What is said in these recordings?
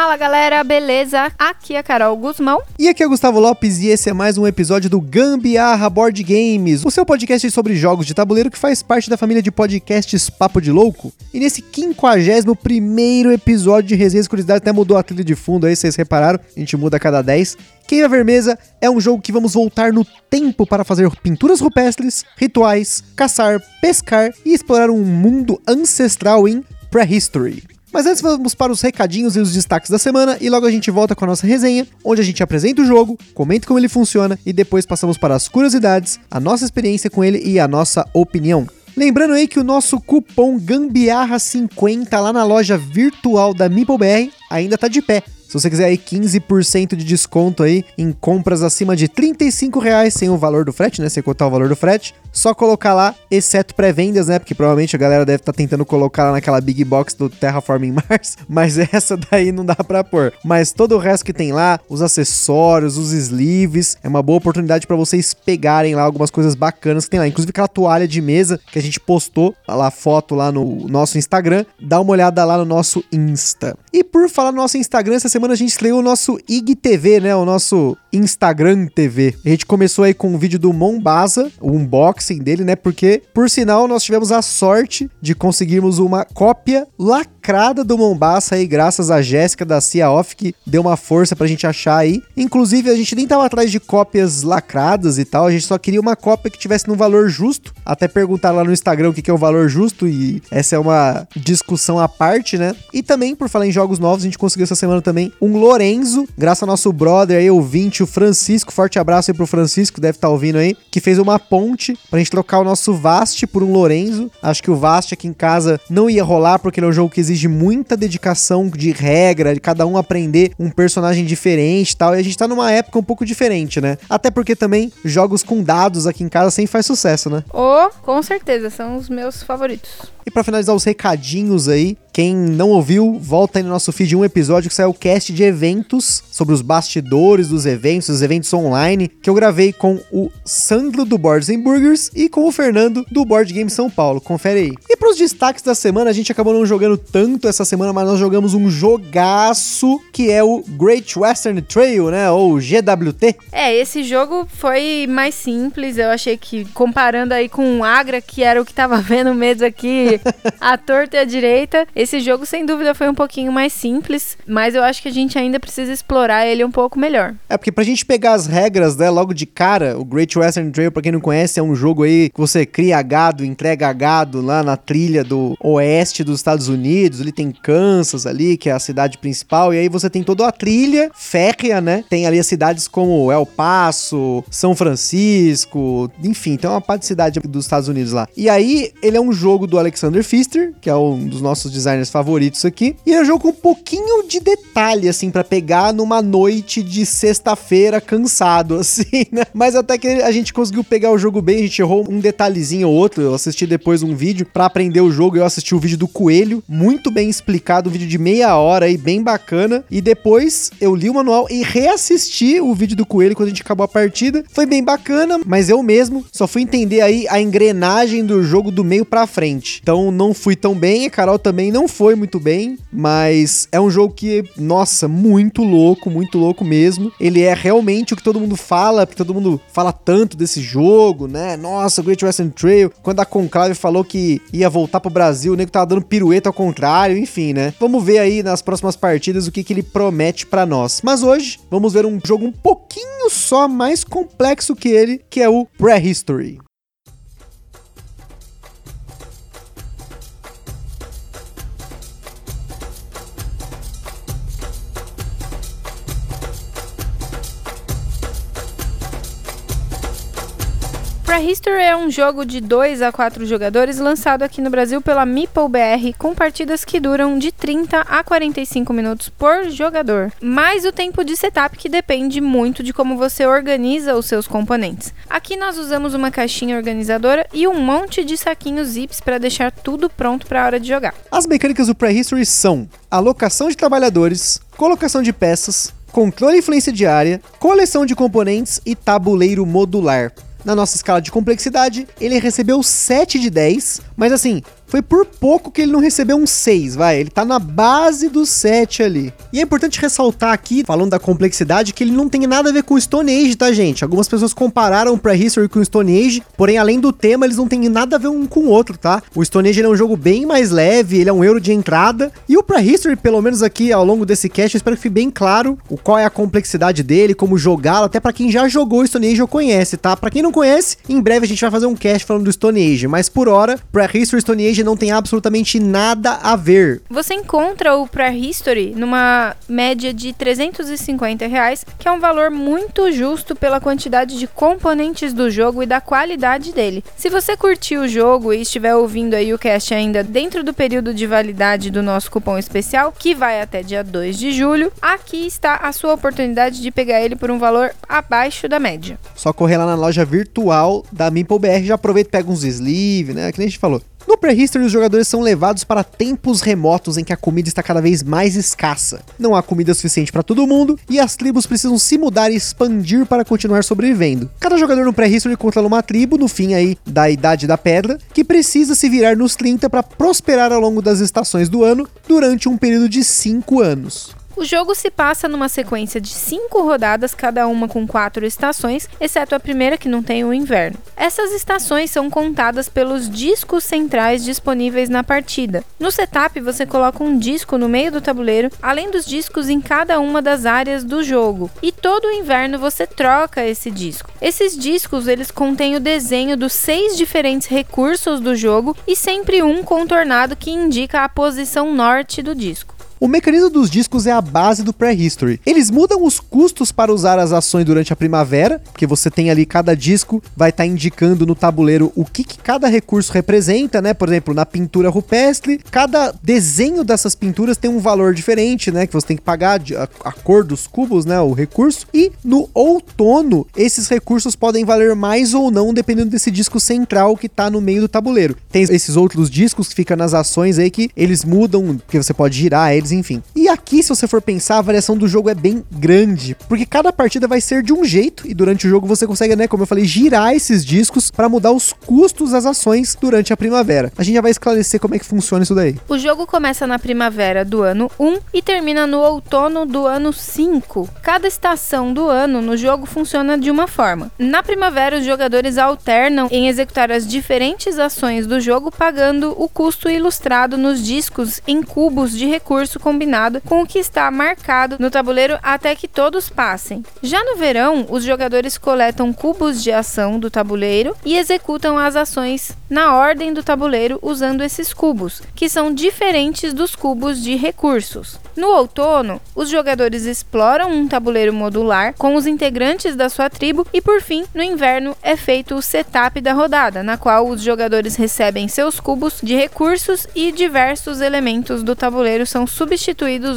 Fala galera, beleza? Aqui é a Carol Guzmão. E aqui é o Gustavo Lopes e esse é mais um episódio do Gambiarra Board Games, o seu podcast sobre jogos de tabuleiro que faz parte da família de podcasts Papo de Louco. E nesse 51 primeiro episódio de Resenhas Curiosidades, até mudou a trilha de fundo aí, vocês repararam? A gente muda a cada 10. Queima Vermesa é um jogo que vamos voltar no tempo para fazer pinturas rupestres, rituais, caçar, pescar e explorar um mundo ancestral em Prehistory. Mas antes vamos para os recadinhos e os destaques da semana e logo a gente volta com a nossa resenha, onde a gente apresenta o jogo, comenta como ele funciona e depois passamos para as curiosidades, a nossa experiência com ele e a nossa opinião. Lembrando aí que o nosso cupom GAMBIARRA50 lá na loja virtual da MeepleBR ainda tá de pé. Se você quiser aí 15% de desconto aí em compras acima de 35 reais sem o valor do frete, né? Sem contar o valor do frete, só colocar lá, exceto pré-vendas, né? Porque provavelmente a galera deve estar tá tentando colocar lá naquela big box do Terraforming Mars, mas essa daí não dá pra pôr. Mas todo o resto que tem lá, os acessórios, os sleeves, é uma boa oportunidade para vocês pegarem lá algumas coisas bacanas que tem lá. Inclusive aquela toalha de mesa que a gente postou lá foto lá no nosso Instagram, dá uma olhada lá no nosso Insta. E por falar no nosso Instagram, essa semana a gente estreou o nosso IGTV, né? O nosso Instagram TV. A gente começou aí com um vídeo do Mombasa, o unboxing dele, né? Porque, por sinal, nós tivemos a sorte de conseguirmos uma cópia lacrada do Mombasa aí, graças a Jéssica da Cia Off, que deu uma força pra gente achar aí. Inclusive, a gente nem tava atrás de cópias lacradas e tal, a gente só queria uma cópia que tivesse num valor justo. Até perguntar lá no Instagram o que é o valor justo, e essa é uma discussão à parte, né? E também, por falar em jogos novos, a gente conseguiu essa semana também um Lorenzo, graças ao nosso brother aí, ouvinte, o Francisco. Forte abraço aí pro Francisco, deve estar tá ouvindo aí, que fez uma ponte pra gente trocar o nosso Vast por um Lorenzo. Acho que o Vast aqui em casa não ia rolar, porque ele é um jogo que exige muita dedicação de regra, de cada um aprender um personagem diferente e tal. E a gente tá numa época um pouco diferente, né? Até porque também jogos com dados aqui em casa sempre faz sucesso, né? Oh, com certeza, são os meus favoritos. E para finalizar os recadinhos aí, quem não ouviu, volta aí no nosso feed um episódio que saiu o cast de eventos, sobre os bastidores dos eventos, os eventos online, que eu gravei com o Sandro do Boards Burgers e com o Fernando do Board Game São Paulo. Confere aí. E pros destaques da semana, a gente acabou não jogando tanto essa semana, mas nós jogamos um jogaço que é o Great Western Trail, né? Ou GWT. É, esse jogo foi mais simples. Eu achei que, comparando aí com o Agra, que era o que tava vendo mesmo aqui, a torta e a direita, esse jogo, sem dúvida, foi um pouquinho mais simples, mas eu acho que a gente ainda precisa explorar ele um pouco melhor. É, porque pra gente pegar as regras, né, logo de cara, o Great Western Trail, pra quem não conhece, é um jogo aí que você cria gado, entrega gado lá na trilha do oeste dos Estados Unidos, ele tem Kansas ali, que é a cidade principal, e aí você tem toda a trilha férrea, né? Tem ali as cidades como El Paso, São Francisco, enfim, tem uma parte de cidade dos Estados Unidos lá. E aí, ele é um jogo do Alexander Pfister, que é um dos nossos designers designers favoritos aqui. E é um jogo com um pouquinho de detalhe, assim, para pegar numa noite de sexta-feira cansado, assim, né? Mas até que a gente conseguiu pegar o jogo bem, a gente errou um detalhezinho ou outro. Eu assisti depois um vídeo para aprender o jogo, eu assisti o vídeo do Coelho, muito bem explicado, um vídeo de meia hora aí, bem bacana. E depois eu li o manual e reassisti o vídeo do Coelho quando a gente acabou a partida. Foi bem bacana, mas eu mesmo só fui entender aí a engrenagem do jogo do meio para frente. Então não fui tão bem, a Carol também não não foi muito bem, mas é um jogo que, nossa, muito louco, muito louco mesmo. Ele é realmente o que todo mundo fala, porque todo mundo fala tanto desse jogo, né? Nossa, Great Western Trail. Quando a Conclave falou que ia voltar pro Brasil, o nego tava dando pirueta ao contrário, enfim, né? Vamos ver aí nas próximas partidas o que, que ele promete para nós. Mas hoje, vamos ver um jogo um pouquinho só mais complexo que ele, que é o Prehistory. Um jogo de 2 a 4 jogadores lançado aqui no Brasil pela Meeple BR com partidas que duram de 30 a 45 minutos por jogador, mais o tempo de setup que depende muito de como você organiza os seus componentes. Aqui nós usamos uma caixinha organizadora e um monte de saquinhos zips para deixar tudo pronto para a hora de jogar. As mecânicas do Prehistory são alocação de trabalhadores, colocação de peças, controle e influência de área, coleção de componentes e tabuleiro modular. Na nossa escala de complexidade, ele recebeu 7 de 10, mas assim, foi por pouco que ele não recebeu um 6, vai. Ele tá na base do 7 ali. E é importante ressaltar aqui, falando da complexidade, que ele não tem nada a ver com o Stone Age, tá, gente? Algumas pessoas compararam o Prehistory com o Stone Age, porém, além do tema, eles não têm nada a ver um com o outro, tá? O Stone Age é um jogo bem mais leve, ele é um euro de entrada. E o Prehistory, pelo menos aqui ao longo desse cast, eu espero que fique bem claro o qual é a complexidade dele, como jogá-lo, até para quem já jogou Stone Age ou conhece, tá? Para quem não conhece, em breve a gente vai fazer um cast falando do Stone Age, mas por hora, Prehistory e Stone Age não tem absolutamente nada a ver. Você encontra o Prehistory numa média de 350 reais, que é um valor muito justo pela quantidade de componentes do jogo e da qualidade dele. Se você curtiu o jogo e estiver ouvindo aí o cast ainda dentro do período de validade do nosso cupom especial, que vai até dia 2 de julho, aqui está a sua oportunidade de pegar ele por um valor abaixo da média. Só correr lá na loja virtual da MimpleBR, já aproveita e pega uns sleeve, né? Que nem a gente falou. No Prehistory, os jogadores são levados para tempos remotos em que a comida está cada vez mais escassa. Não há comida suficiente para todo mundo e as tribos precisam se mudar e expandir para continuar sobrevivendo. Cada jogador no Prehistory controla uma tribo no fim aí da Idade da Pedra que precisa se virar nos 30 para prosperar ao longo das estações do ano durante um período de 5 anos. O jogo se passa numa sequência de cinco rodadas, cada uma com quatro estações, exceto a primeira que não tem o inverno. Essas estações são contadas pelos discos centrais disponíveis na partida. No setup, você coloca um disco no meio do tabuleiro, além dos discos em cada uma das áreas do jogo. E todo o inverno você troca esse disco. Esses discos eles contêm o desenho dos seis diferentes recursos do jogo e sempre um contornado que indica a posição norte do disco. O mecanismo dos discos é a base do Prehistory. Eles mudam os custos para usar as ações durante a primavera, porque você tem ali cada disco vai estar tá indicando no tabuleiro o que, que, cada recurso representa, né? Por exemplo, na pintura rupestre, cada desenho dessas pinturas tem um valor diferente, né? Que você tem que pagar a, a cor dos cubos, né? O recurso. E no outono, esses recursos podem valer mais ou não, dependendo desse disco central que está no meio do tabuleiro. Tem esses outros discos que ficam nas ações aí que eles mudam, porque você pode girar eles enfim. E aqui, se você for pensar, a variação do jogo é bem grande, porque cada partida vai ser de um jeito e durante o jogo você consegue, né, como eu falei, girar esses discos para mudar os custos das ações durante a primavera. A gente já vai esclarecer como é que funciona isso daí. O jogo começa na primavera do ano 1 e termina no outono do ano 5. Cada estação do ano no jogo funciona de uma forma. Na primavera, os jogadores alternam em executar as diferentes ações do jogo, pagando o custo ilustrado nos discos em cubos de recurso combinado com o que está marcado no tabuleiro até que todos passem. Já no verão, os jogadores coletam cubos de ação do tabuleiro e executam as ações na ordem do tabuleiro usando esses cubos, que são diferentes dos cubos de recursos. No outono, os jogadores exploram um tabuleiro modular com os integrantes da sua tribo e, por fim, no inverno é feito o setup da rodada, na qual os jogadores recebem seus cubos de recursos e diversos elementos do tabuleiro são substituídos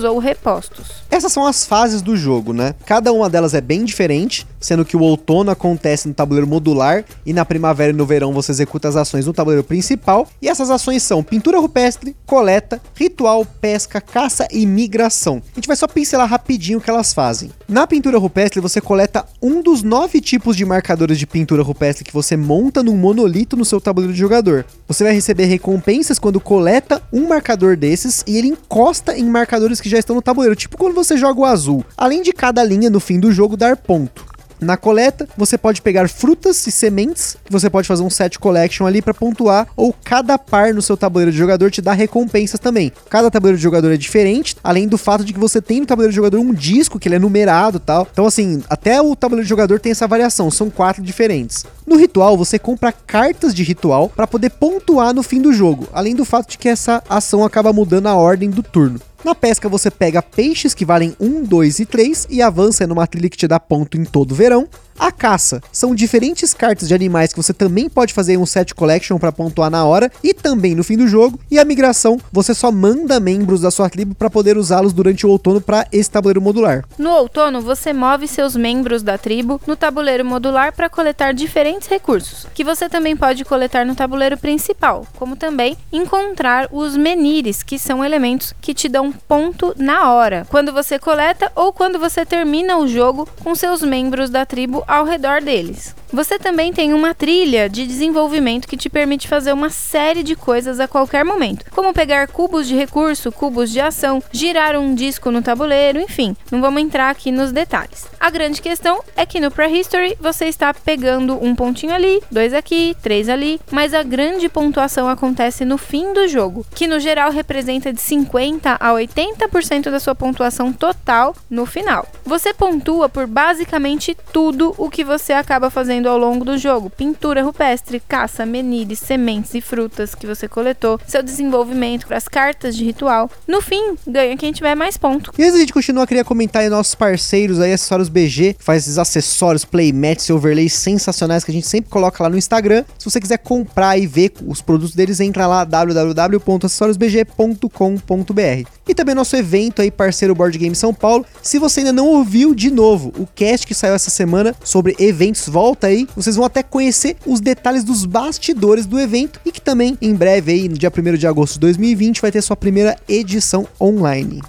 ou repostos. Essas são as fases do jogo, né? Cada uma delas é bem diferente, sendo que o outono acontece no tabuleiro modular e na primavera e no verão você executa as ações no tabuleiro principal. E essas ações são pintura rupestre, coleta, ritual, pesca, caça e migração. A gente vai só pincelar rapidinho o que elas fazem. Na pintura rupestre você coleta um dos nove tipos de marcadores de pintura rupestre que você monta num monolito no seu tabuleiro de jogador. Você vai receber recompensas quando coleta um marcador desses e ele encosta em marcadores que já estão no tabuleiro, tipo quando você joga o azul. Além de cada linha no fim do jogo dar ponto. Na coleta, você pode pegar frutas e sementes, você pode fazer um set collection ali para pontuar, ou cada par no seu tabuleiro de jogador te dá recompensas também. Cada tabuleiro de jogador é diferente, além do fato de que você tem no tabuleiro de jogador um disco que ele é numerado tal. Então, assim, até o tabuleiro de jogador tem essa variação, são quatro diferentes. No ritual, você compra cartas de ritual para poder pontuar no fim do jogo, além do fato de que essa ação acaba mudando a ordem do turno. Na pesca você pega peixes que valem 1, 2 e 3 e avança numa trilha que te dá ponto em todo verão. A caça são diferentes cartas de animais que você também pode fazer um set collection para pontuar na hora e também no fim do jogo. E a migração, você só manda membros da sua tribo para poder usá-los durante o outono para esse tabuleiro modular. No outono, você move seus membros da tribo no tabuleiro modular para coletar diferentes recursos, que você também pode coletar no tabuleiro principal, como também encontrar os menires, que são elementos que te dão ponto na hora, quando você coleta ou quando você termina o jogo com seus membros da tribo ao redor deles. Você também tem uma trilha de desenvolvimento que te permite fazer uma série de coisas a qualquer momento, como pegar cubos de recurso, cubos de ação, girar um disco no tabuleiro, enfim, não vamos entrar aqui nos detalhes. A grande questão é que no Prehistory você está pegando um pontinho ali, dois aqui, três ali, mas a grande pontuação acontece no fim do jogo, que no geral representa de 50 a 80% da sua pontuação total no final. Você pontua por basicamente tudo o que você acaba fazendo ao longo do jogo: pintura rupestre, caça, menires, sementes e frutas que você coletou, seu desenvolvimento para as cartas de ritual. No fim, ganha quem tiver mais ponto. E antes a gente continuar, queria comentar aí nossos parceiros aí, Acessórios BG, que faz esses acessórios, playmats e overlays sensacionais que a gente sempre coloca lá no Instagram. Se você quiser comprar e ver os produtos deles, entra lá www.acessoriosbg.com.br. E também nosso evento aí, parceiro Board Game São Paulo. Se você ainda não ouviu de novo o cast que saiu essa semana sobre eventos, volta aí. Vocês vão até conhecer os detalhes dos bastidores do evento e que também em breve aí, no dia 1 de agosto de 2020, vai ter sua primeira edição online.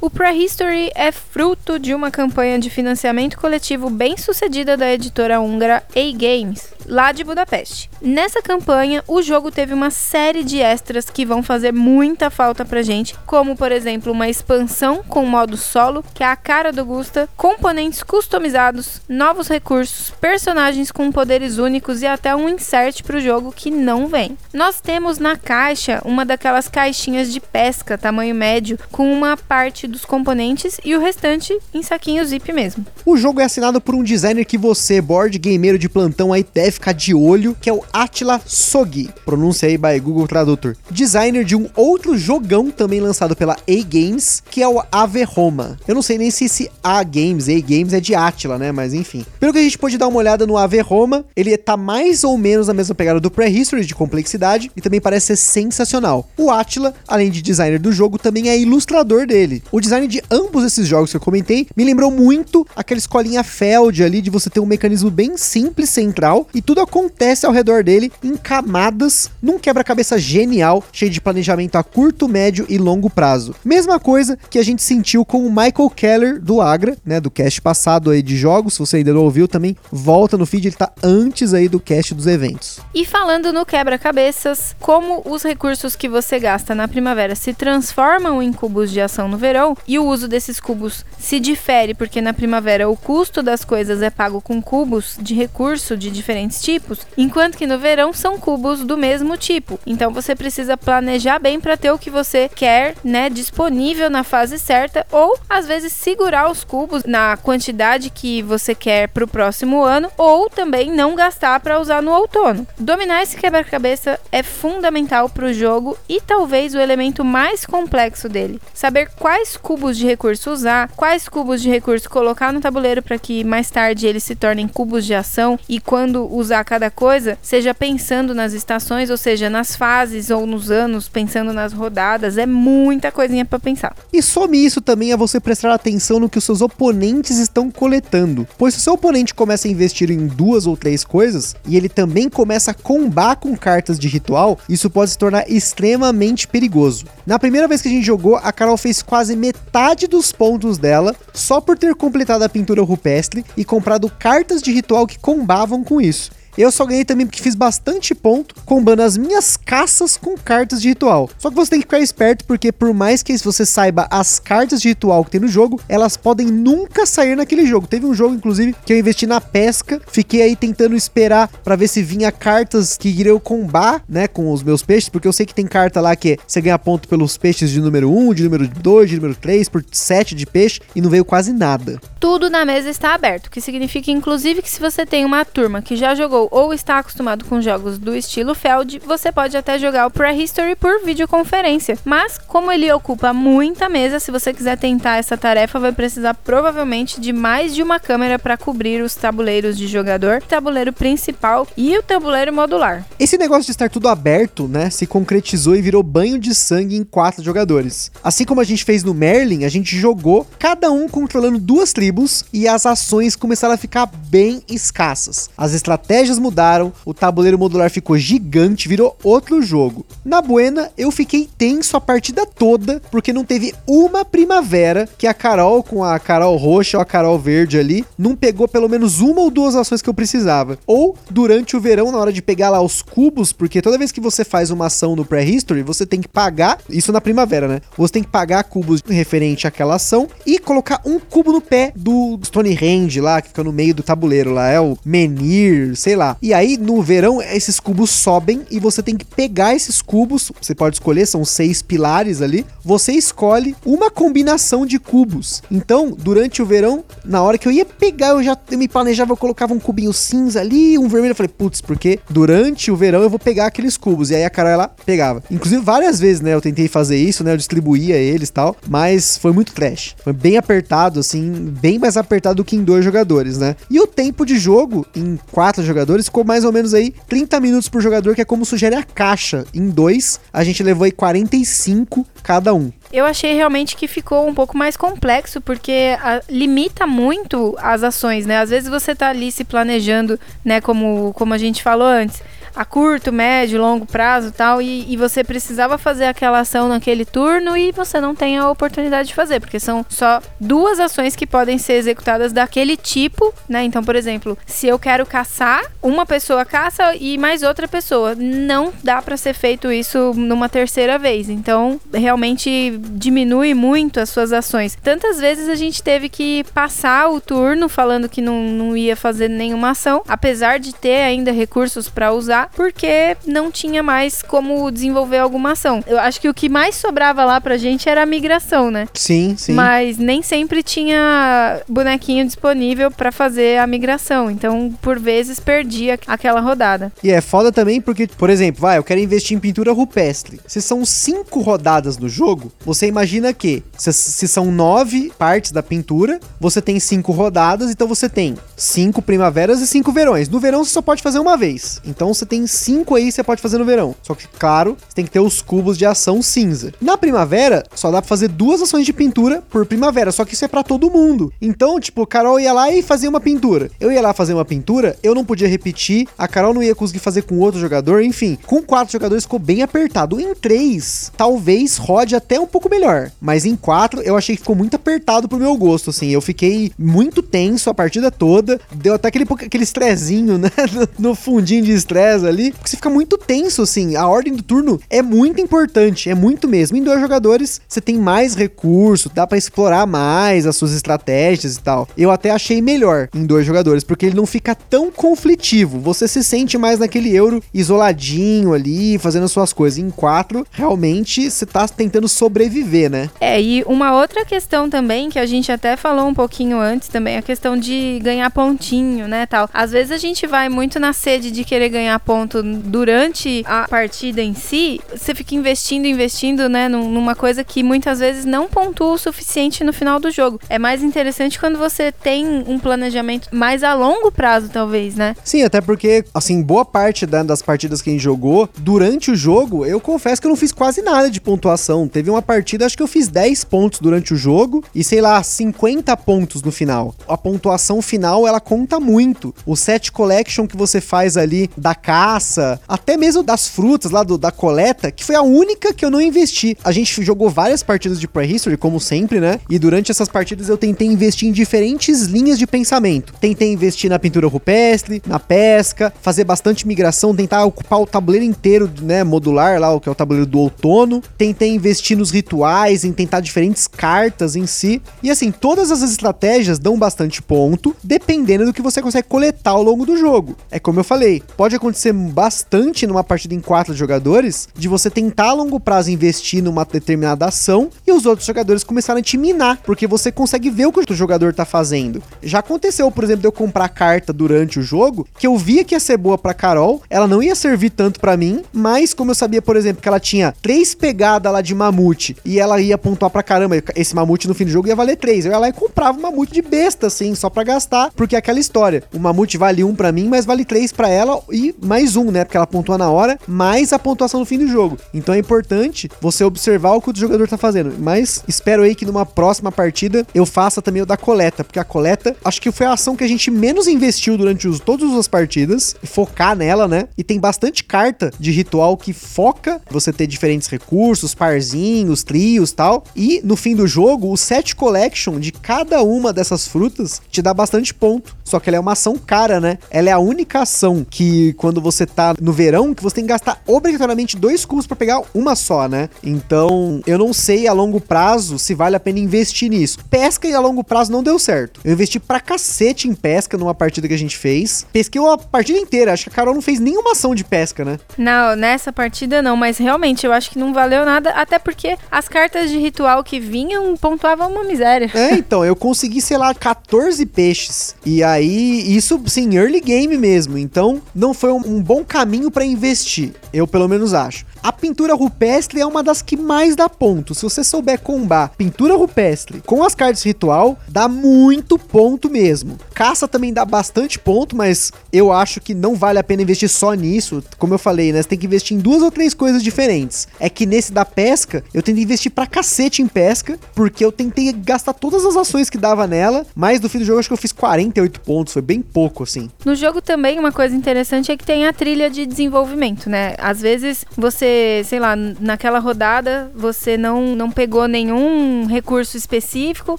O Prehistory é fruto de uma campanha de financiamento coletivo bem sucedida da editora húngara A-Games, lá de Budapeste. Nessa campanha, o jogo teve uma série de extras que vão fazer muita falta pra gente, como por exemplo uma expansão com modo solo, que é a cara do Gusta, componentes customizados, novos recursos, personagens com poderes únicos e até um insert pro jogo que não vem. Nós temos na caixa uma daquelas caixinhas de pesca tamanho médio com uma parte dos componentes e o restante em saquinho zip mesmo. O jogo é assinado por um designer que você, board gameiro de plantão aí, deve ficar de olho, que é o Atila Sogi, pronúncia aí by Google Tradutor. Designer de um outro jogão também lançado pela A-Games, que é o Ave Roma. Eu não sei nem se esse A-Games, A-Games é de Atila, né, mas enfim. Pelo que a gente pode dar uma olhada no Ave Roma, ele tá mais ou menos na mesma pegada do Prehistory de complexidade e também parece ser sensacional. O Atila, além de designer do jogo, também é ilustrador dele. O design de ambos esses jogos que eu comentei me lembrou muito aquela escolinha Feld ali de você ter um mecanismo bem simples central e tudo acontece ao redor dele em camadas, num quebra-cabeça genial, cheio de planejamento a curto, médio e longo prazo. Mesma coisa que a gente sentiu com o Michael Keller do Agra, né, do cast passado aí de jogos, se você ainda não ouviu também, volta no feed, ele tá antes aí do cast dos eventos. E falando no quebra-cabeças, como os recursos que você gasta na primavera se transformam em cubos de ação no verão e o uso desses cubos se difere porque na primavera o custo das coisas é pago com cubos de recurso de diferentes tipos, enquanto que no verão são cubos do mesmo tipo. Então você precisa planejar bem para ter o que você quer, né, disponível na fase certa ou às vezes segurar os cubos na quantidade que você quer para o próximo ano ou também não gastar para usar no outono. Dominar esse quebra-cabeça é fundamental para o jogo e talvez o elemento mais complexo dele. Saber quais cubos de recurso usar, quais cubos de recurso colocar no tabuleiro para que mais tarde eles se tornem cubos de ação e quando usar cada coisa, seja pensando nas estações, ou seja, nas fases ou nos anos, pensando nas rodadas, é muita coisinha para pensar. E some isso também a você prestar atenção no que os seus oponentes estão coletando. Pois se o seu oponente começa a investir em duas ou três coisas, e ele também começa a combar com cartas de ritual, isso pode se tornar extremamente perigoso. Na primeira vez que a gente jogou, a Carol fez quase metade dos pontos dela só por ter completado a pintura rupestre e comprado cartas de ritual que combavam com isso. Eu só ganhei também porque fiz bastante ponto combando as minhas caças com cartas de ritual. Só que você tem que ficar esperto porque por mais que você saiba as cartas de ritual que tem no jogo, elas podem nunca sair naquele jogo. Teve um jogo inclusive que eu investi na pesca, fiquei aí tentando esperar para ver se vinha cartas que iriam combar, né, com os meus peixes, porque eu sei que tem carta lá que você ganha ponto pelos peixes de número 1, de número 2, de número 3, por 7 de peixe e não veio quase nada. Tudo na mesa está aberto, o que significa inclusive que se você tem uma turma que já jogou jogou ou está acostumado com jogos do estilo Feld, você pode até jogar o Prehistory por videoconferência. Mas, como ele ocupa muita mesa, se você quiser tentar essa tarefa, vai precisar provavelmente de mais de uma câmera para cobrir os tabuleiros de jogador, tabuleiro principal e o tabuleiro modular. Esse negócio de estar tudo aberto, né, se concretizou e virou banho de sangue em quatro jogadores. Assim como a gente fez no Merlin, a gente jogou cada um controlando duas tribos e as ações começaram a ficar bem escassas. As estratégias mudaram, o tabuleiro modular ficou gigante, virou outro jogo. Na Buena, eu fiquei tenso a partida toda, porque não teve uma primavera que a Carol, com a Carol roxa ou a Carol verde ali, não pegou pelo menos uma ou duas ações que eu precisava. Ou durante o verão, na hora de pegar lá os cubos, porque toda vez que você faz uma ação no Prehistory, você tem que pagar, isso na primavera, né? Você tem que pagar cubos referente àquela ação e colocar um cubo no pé do Stonehenge lá, que fica no meio do tabuleiro lá, é o Menhir, sei lá. E aí, no verão, esses cubos sobem e você tem que pegar esses cubos, você pode escolher, são seis pilares ali, você escolhe uma combinação de cubos. Então, durante o verão, na hora que eu ia pegar, eu já me planejava, eu colocava um cubinho cinza ali, um vermelho, eu falei, putz, porque durante o verão eu vou pegar aqueles cubos. E aí a Carol, ela pegava. Inclusive, várias vezes, né, eu tentei fazer isso, né, eu distribuía eles e tal, mas foi muito trash. Foi bem apertado, assim, bem mais apertado do que em dois jogadores, né? E o tempo de jogo em quatro jogadores ficou mais ou menos aí 30 minutos por jogador, que é como sugere a caixa. Em dois, a gente levou aí 45 cada um. Eu achei realmente que ficou um pouco mais complexo, porque a, limita muito as ações, né? Às vezes você tá ali se planejando, né, como, como a gente falou antes a curto, médio, longo prazo tal, e, e você precisava fazer aquela ação naquele turno e você não tem a oportunidade de fazer, porque são só duas ações que podem ser executadas daquele tipo, né? Então, por exemplo, se eu quero caçar, uma pessoa caça e mais outra pessoa. Não dá para ser feito isso numa terceira vez. Então, realmente diminui muito as suas ações. Tantas vezes a gente teve que passar o turno falando que não, não ia fazer nenhuma ação, apesar de ter ainda recursos para usar porque não tinha mais como desenvolver alguma ação. Eu acho que o que mais sobrava lá pra gente era a migração, né? Sim, sim. Mas nem sempre tinha bonequinho disponível para fazer a migração. Então, por vezes, perdia aquela rodada. E é foda também porque, por exemplo, vai, eu quero investir em pintura rupestre. Se são cinco rodadas no jogo, você imagina que se, se são nove partes da pintura, você tem cinco rodadas, então você tem cinco primaveras e cinco verões. No verão você só pode fazer uma vez. Então você tem cinco aí que você pode fazer no verão. Só que, claro, você tem que ter os cubos de ação cinza. Na primavera, só dá pra fazer duas ações de pintura por primavera. Só que isso é para todo mundo. Então, tipo, Carol ia lá e fazia uma pintura. Eu ia lá fazer uma pintura, eu não podia repetir. A Carol não ia conseguir fazer com outro jogador. Enfim, com quatro jogadores ficou bem apertado. Em três, talvez rode até um pouco melhor. Mas em quatro, eu achei que ficou muito apertado pro meu gosto, assim. Eu fiquei muito tenso a partida toda. Deu até aquele, aquele estrezinho, né? No fundinho de estresse ali, porque você fica muito tenso, assim. A ordem do turno é muito importante, é muito mesmo. Em dois jogadores, você tem mais recurso, dá para explorar mais as suas estratégias e tal. Eu até achei melhor em dois jogadores, porque ele não fica tão conflitivo. Você se sente mais naquele euro isoladinho ali, fazendo as suas coisas. Em quatro, realmente, você tá tentando sobreviver, né? É, e uma outra questão também, que a gente até falou um pouquinho antes também, a questão de ganhar pontinho, né, tal. Às vezes a gente vai muito na sede de querer ganhar ponto durante a partida em si, você fica investindo, investindo, né, numa coisa que muitas vezes não pontua o suficiente no final do jogo. É mais interessante quando você tem um planejamento mais a longo prazo, talvez, né? Sim, até porque, assim, boa parte da, das partidas que a gente jogou, durante o jogo, eu confesso que eu não fiz quase nada de pontuação. Teve uma partida, acho que eu fiz 10 pontos durante o jogo e, sei lá, 50 pontos no final. A pontuação final, ela conta muito. O set collection que você faz ali da casa caça, até mesmo das frutas lá do, da coleta, que foi a única que eu não investi. A gente jogou várias partidas de Prehistory, como sempre, né? E durante essas partidas eu tentei investir em diferentes linhas de pensamento. Tentei investir na pintura rupestre, na pesca, fazer bastante migração, tentar ocupar o tabuleiro inteiro, né? Modular lá, o que é o tabuleiro do outono. Tentei investir nos rituais, em tentar diferentes cartas em si. E assim, todas as estratégias dão bastante ponto, dependendo do que você consegue coletar ao longo do jogo. É como eu falei, pode acontecer bastante numa partida em quatro jogadores, de você tentar a longo prazo investir numa determinada ação e os outros jogadores começarem a te minar, porque você consegue ver o que o jogador tá fazendo. Já aconteceu, por exemplo, de eu comprar carta durante o jogo, que eu via que ia ser boa pra Carol, ela não ia servir tanto para mim, mas como eu sabia, por exemplo, que ela tinha três pegadas lá de mamute e ela ia pontuar pra caramba, esse mamute no fim do jogo ia valer três. Eu ia lá e comprava um mamute de besta, assim, só pra gastar, porque é aquela história. O mamute vale um para mim, mas vale três para ela e mais um, né? Porque ela pontua na hora, mais a pontuação no fim do jogo. Então é importante você observar o que o jogador tá fazendo. Mas espero aí que numa próxima partida eu faça também o da coleta, porque a coleta acho que foi a ação que a gente menos investiu durante os, todas as partidas, focar nela, né? E tem bastante carta de ritual que foca você ter diferentes recursos, parzinhos, trios tal. E no fim do jogo, o set collection de cada uma dessas frutas te dá bastante ponto. Só que ela é uma ação cara, né? Ela é a única ação que, quando você tá no verão, que você tem que gastar obrigatoriamente dois cubos para pegar uma só, né? Então, eu não sei a longo prazo se vale a pena investir nisso. Pesca e a longo prazo não deu certo. Eu investi pra cacete em pesca numa partida que a gente fez. Pesquei a partida inteira. Acho que a Carol não fez nenhuma ação de pesca, né? Não, nessa partida não, mas realmente eu acho que não valeu nada, até porque as cartas de ritual que vinham pontuavam uma miséria. É, então, eu consegui, sei lá, 14 peixes. E aí aí, isso, sim, early game mesmo. Então, não foi um, um bom caminho para investir. Eu, pelo menos, acho. A pintura rupestre é uma das que mais dá ponto. Se você souber combar pintura rupestre com as cartas ritual, dá muito ponto mesmo. Caça também dá bastante ponto, mas eu acho que não vale a pena investir só nisso. Como eu falei, né? Você tem que investir em duas ou três coisas diferentes. É que nesse da pesca, eu tentei investir pra cacete em pesca, porque eu tentei gastar todas as ações que dava nela, mas no fim do jogo acho que eu fiz 48 pontos, foi bem pouco assim. No jogo também uma coisa interessante é que tem a trilha de desenvolvimento, né? Às vezes você sei lá, naquela rodada você não, não pegou nenhum recurso específico,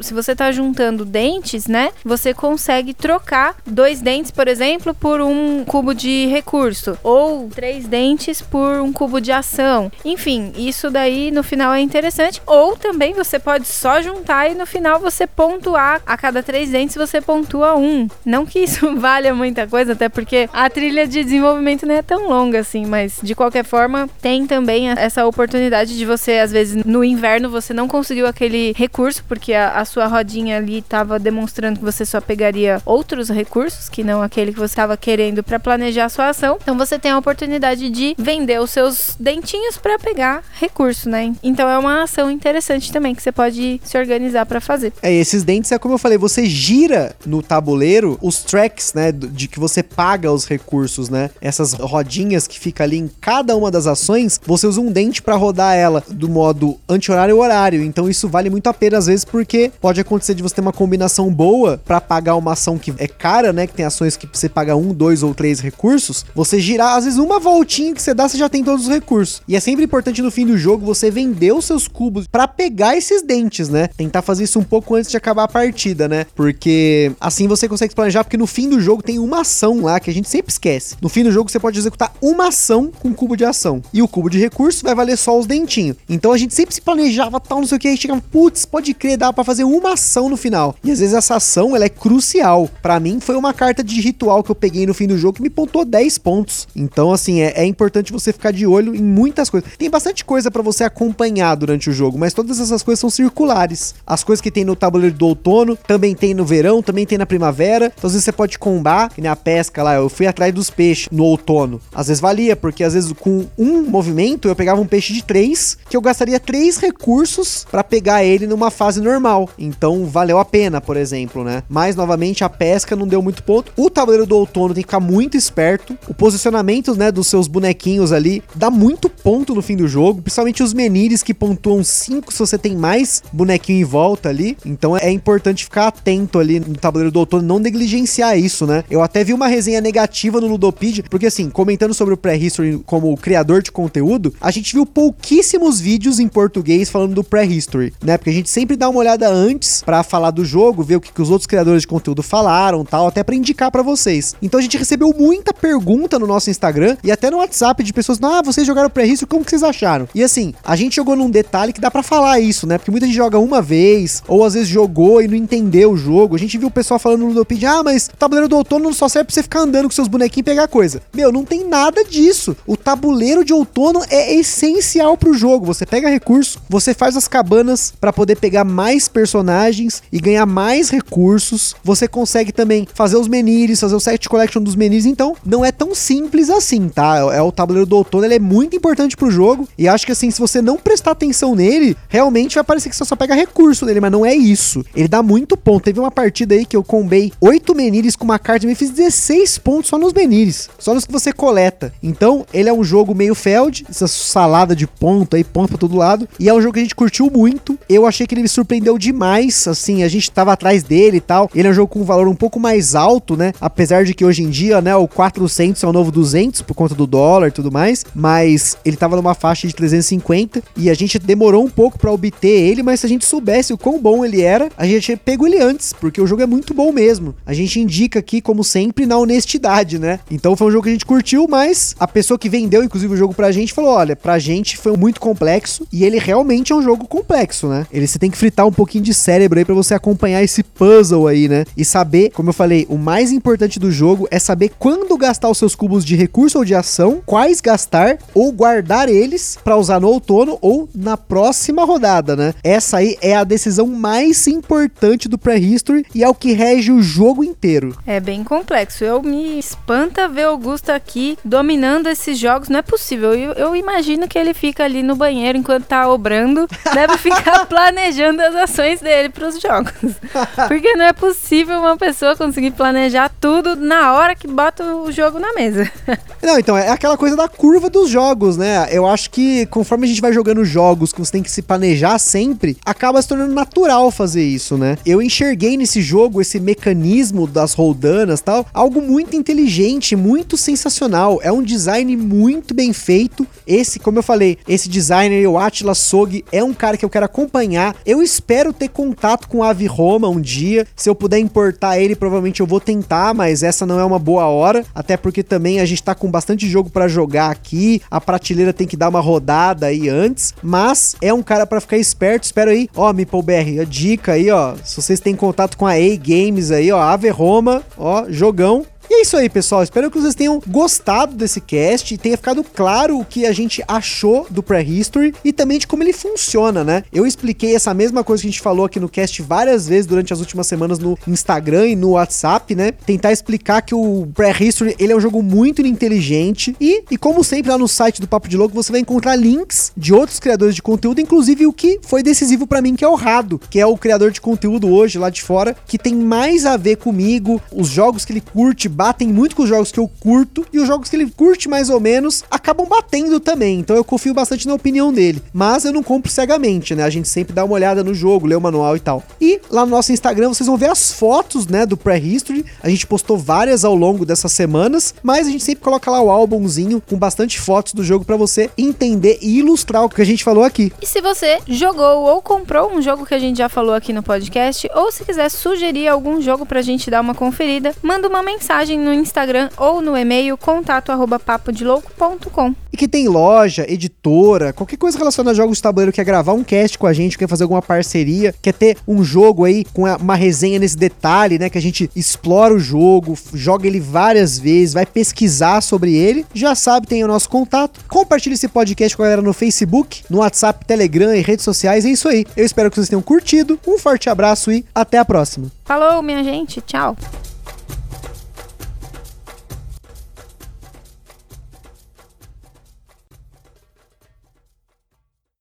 se você tá juntando dentes, né? Você consegue trocar dois dentes, por exemplo, por um cubo de recurso, ou três dentes por um cubo de ação. Enfim, isso daí no final é interessante. Ou também você pode só juntar e no final você pontuar a cada três dentes você pontua um. Não que isso valha muita coisa, até porque a trilha de desenvolvimento não é tão longa assim, mas de qualquer forma tem também essa oportunidade de você, às vezes, no inverno, você não conseguiu aquele recurso, porque a, a sua rodinha ali estava demonstrando que você só pegaria outros recursos, que não aquele que você estava querendo para planejar a sua ação. Então você tem a oportunidade de vender os seus dentinhos para pegar recurso, né? Então é uma ação interessante também que você pode se organizar para fazer. É, esses dentes é como eu falei, você gira no tabuleiro os tracks, né, de que você paga os recursos, né? Essas rodinhas que fica ali em cada uma das ações você usa um dente para rodar ela do modo anti-horário horário. Então isso vale muito a pena às vezes porque pode acontecer de você ter uma combinação boa para pagar uma ação que é cara, né? Que tem ações que você paga um, dois ou três recursos. Você girar, às vezes, uma voltinha que você dá, você já tem todos os recursos. E é sempre importante no fim do jogo você vender os seus cubos para pegar esses dentes, né? Tentar fazer isso um pouco antes de acabar a partida, né? Porque assim você consegue planejar, porque no fim do jogo tem uma ação lá que a gente sempre esquece. No fim do jogo você pode executar uma ação com um cubo de ação e o cubo de recurso vai valer só os dentinhos. Então a gente sempre se planejava tal, não sei o que, a gente chegava, putz, pode crer, dá para fazer uma ação no final. E às vezes essa ação, ela é crucial. Para mim foi uma carta de ritual que eu peguei no fim do jogo que me pontou 10 pontos. Então assim, é, é importante você ficar de olho em muitas coisas. Tem bastante coisa para você acompanhar durante o jogo, mas todas essas coisas são circulares. As coisas que tem no tabuleiro do outono, também tem no verão, também tem na primavera. Então às vezes você pode combar, que nem a pesca lá, eu fui atrás dos peixes no outono. Às vezes valia, porque às vezes com um movimento, eu pegava um peixe de 3, que eu gastaria 3 recursos para pegar ele numa fase normal. Então valeu a pena, por exemplo, né? Mas novamente a pesca não deu muito ponto. O tabuleiro do outono tem que ficar muito esperto. O posicionamento, né, dos seus bonequinhos ali dá muito ponto no fim do jogo, principalmente os menires que pontuam 5 se você tem mais bonequinho em volta ali. Então é importante ficar atento ali no tabuleiro do outono, não negligenciar isso, né? Eu até vi uma resenha negativa no Ludopedia, porque assim, comentando sobre o Prehistory como criador de conteúdo, a gente viu pouquíssimos vídeos em português falando do pré-history, né? Porque a gente sempre dá uma olhada antes para falar do jogo, ver o que, que os outros criadores de conteúdo falaram, tal, até para indicar para vocês. Então a gente recebeu muita pergunta no nosso Instagram e até no WhatsApp de pessoas, ah, vocês jogaram pré-risco, como que vocês acharam? E assim, a gente jogou num detalhe que dá para falar isso, né? Porque muita gente joga uma vez, ou às vezes jogou e não entendeu o jogo. A gente viu o pessoal falando no Ludopid, ah, mas o tabuleiro do outono só serve pra você ficar andando com seus bonequinhos e pegar coisa. Meu, não tem nada disso. O tabuleiro de outono é essencial pro jogo. Você pega recurso, você faz as cabanas para poder pegar mais personagens e ganhar mais recursos. Você consegue também fazer os menires, fazer o set collection dos menires. Então, não é tão simples assim, tá? É o tabuleiro do outono, ele é muito importante pro jogo. E acho que assim, se você não prestar atenção nele, realmente vai parecer que você só pega recurso dele, mas não é isso. Ele dá muito ponto. Teve uma partida aí que eu combei 8 menires com uma carta e fiz 16 pontos só nos menires, só nos que você coleta. Então, ele é um jogo meio Feld, essa salada de ponto aí, ponto pra todo lado. E é um jogo que a gente curtiu muito. Eu achei que ele me surpreendeu demais, assim, a gente tava atrás dele e tal. Ele é um jogo com um valor um pouco mais alto, né? Apesar de que hoje em dia, né, o 400 é o novo 200 por conta do dólar e tudo mais, mas ele tava numa faixa de 350 e a gente demorou um pouco para obter ele, mas se a gente soubesse o quão bom ele era, a gente tinha pego ele antes, porque o jogo é muito bom mesmo. A gente indica aqui, como sempre, na honestidade, né? Então foi um jogo que a gente curtiu, mas a pessoa que vendeu, inclusive, o jogo pra gente falou: olha, pra gente foi muito complexo e ele realmente é um jogo complexo, né? Ele você tem que fritar um pouquinho de cérebro aí pra você acompanhar esse puzzle aí, né? E saber, como eu falei, o mais importante do jogo é saber quando gastar os seus cubos de recurso ou de ação, quais gastar ou guardar eles para usar no outono ou na próxima rodada, né? Essa aí é a decisão mais importante do pré-history e é o que rege o jogo inteiro. É bem complexo. Eu me espanta ver Augusto aqui dominando esses jogos. Não é possível. Eu, eu imagino que ele fica ali no banheiro enquanto tá obrando. Deve ficar planejando as ações dele pros jogos. Porque não é possível uma pessoa conseguir planejar tudo na hora que bota o jogo na mesa. Não, então, é aquela coisa da curva dos jogos, né? Eu acho que conforme a gente vai jogando jogos que você tem que se planejar sempre, acaba se tornando natural fazer isso, né? Eu enxerguei nesse jogo esse mecanismo das roldanas tal, algo muito inteligente, muito sensacional. É um design muito bem feito. Esse, como eu falei, esse designer, o Atila Sog, é um cara que eu quero acompanhar. Eu espero ter contato com a Ave Roma um dia. Se eu puder importar ele, provavelmente eu vou tentar, mas essa não é uma boa hora, até porque também a gente tá com bastante jogo para jogar aqui. A prateleira tem que dar uma rodada aí antes, mas é um cara para ficar esperto. Espero aí, ó, MeepleBR, a dica aí, ó, se vocês têm contato com a A Games aí, ó, Ave Roma, ó, jogão. É isso aí, pessoal. Espero que vocês tenham gostado desse cast e tenha ficado claro o que a gente achou do Prehistory e também de como ele funciona, né? Eu expliquei essa mesma coisa que a gente falou aqui no cast várias vezes durante as últimas semanas no Instagram e no WhatsApp, né? Tentar explicar que o Prehistory ele é um jogo muito inteligente e, e como sempre lá no site do Papo de Louco você vai encontrar links de outros criadores de conteúdo, inclusive o que foi decisivo para mim, que é o Rado, que é o criador de conteúdo hoje lá de fora, que tem mais a ver comigo, os jogos que ele curte batem muito com os jogos que eu curto e os jogos que ele curte mais ou menos acabam batendo também. Então eu confio bastante na opinião dele. Mas eu não compro cegamente, né? A gente sempre dá uma olhada no jogo, lê o manual e tal. E lá no nosso Instagram vocês vão ver as fotos, né, do pré-history. A gente postou várias ao longo dessas semanas, mas a gente sempre coloca lá o álbumzinho com bastante fotos do jogo para você entender e ilustrar o que a gente falou aqui. E se você jogou ou comprou um jogo que a gente já falou aqui no podcast, ou se quiser sugerir algum jogo pra gente dar uma conferida, manda uma mensagem no Instagram ou no e-mail contato arroba papodelouco.com. E que tem loja, editora, qualquer coisa relacionada a jogos de tabuleiro, quer gravar um cast com a gente, quer fazer alguma parceria, quer ter um jogo aí com uma resenha nesse detalhe, né? Que a gente explora o jogo, joga ele várias vezes, vai pesquisar sobre ele, já sabe, tem o nosso contato. Compartilhe esse podcast com a galera no Facebook, no WhatsApp, Telegram e redes sociais. É isso aí. Eu espero que vocês tenham curtido. Um forte abraço e até a próxima. Falou, minha gente. Tchau.